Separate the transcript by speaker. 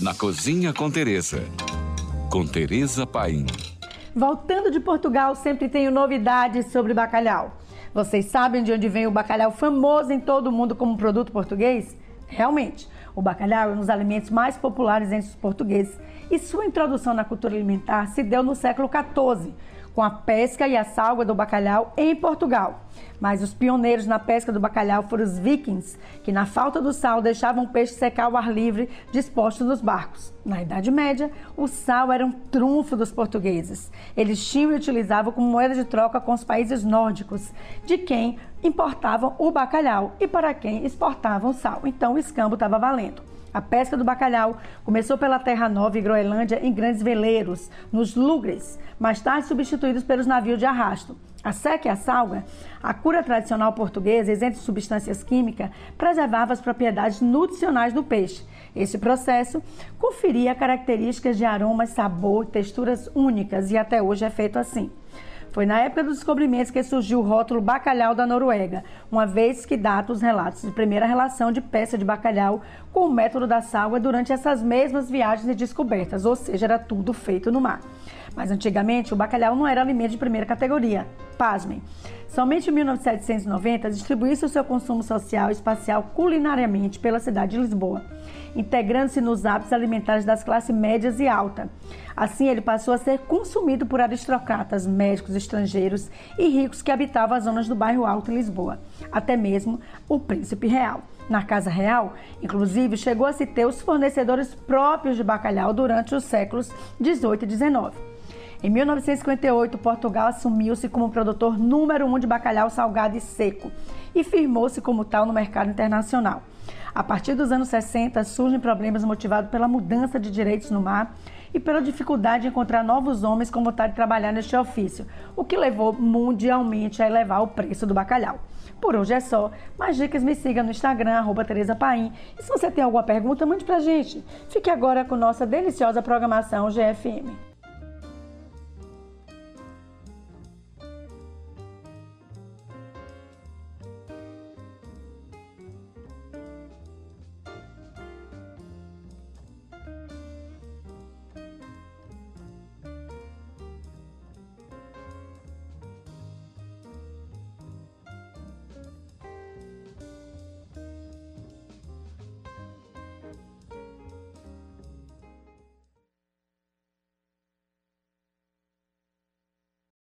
Speaker 1: na Cozinha com Teresa. Com Teresa Paim.
Speaker 2: Voltando de Portugal, sempre tenho novidades sobre bacalhau. Vocês sabem de onde vem o bacalhau famoso em todo o mundo como produto português? Realmente, o bacalhau é um dos alimentos mais populares entre os portugueses e sua introdução na cultura alimentar se deu no século XIV, com a pesca e a salga do bacalhau em Portugal. Mas os pioneiros na pesca do bacalhau foram os vikings, que na falta do sal deixavam o peixe secar ao ar livre, disposto nos barcos. Na Idade Média, o sal era um trunfo dos portugueses. Eles tinham e utilizavam como moeda de troca com os países nórdicos, de quem importavam o bacalhau e para quem exportavam sal. Então o escambo estava valendo. A pesca do bacalhau começou pela Terra Nova e Groenlândia em grandes veleiros, nos lugres, mais tarde substituídos pelos navios de arrasto. A seca e a salga, a cura tradicional portuguesa, isenta de substâncias químicas, preservava as propriedades nutricionais do peixe. Esse processo conferia características de aromas, sabor, texturas únicas e até hoje é feito assim. Foi na época dos descobrimentos que surgiu o rótulo bacalhau da Noruega, uma vez que data os relatos de primeira relação de peça de bacalhau com o método da salga durante essas mesmas viagens e descobertas, ou seja, era tudo feito no mar. Mas antigamente o bacalhau não era alimento de primeira categoria. Pasmem. Somente em 1790 distribuiu-se o seu consumo social e espacial culinariamente pela cidade de Lisboa, integrando-se nos hábitos alimentares das classes médias e alta. Assim, ele passou a ser consumido por aristocratas, médicos estrangeiros e ricos que habitavam as zonas do bairro Alto em Lisboa, até mesmo o príncipe real. Na Casa Real, inclusive, chegou a se ter os fornecedores próprios de bacalhau durante os séculos 18 e 19. Em 1958, Portugal assumiu-se como produtor número um de bacalhau salgado e seco e firmou-se como tal no mercado internacional. A partir dos anos 60, surgem problemas motivados pela mudança de direitos no mar e pela dificuldade de encontrar novos homens com vontade de trabalhar neste ofício, o que levou mundialmente a elevar o preço do bacalhau. Por hoje é só. Mais dicas me siga no Instagram, Tereza Paim. E se você tem alguma pergunta, mande pra gente. Fique agora com nossa deliciosa programação GFM.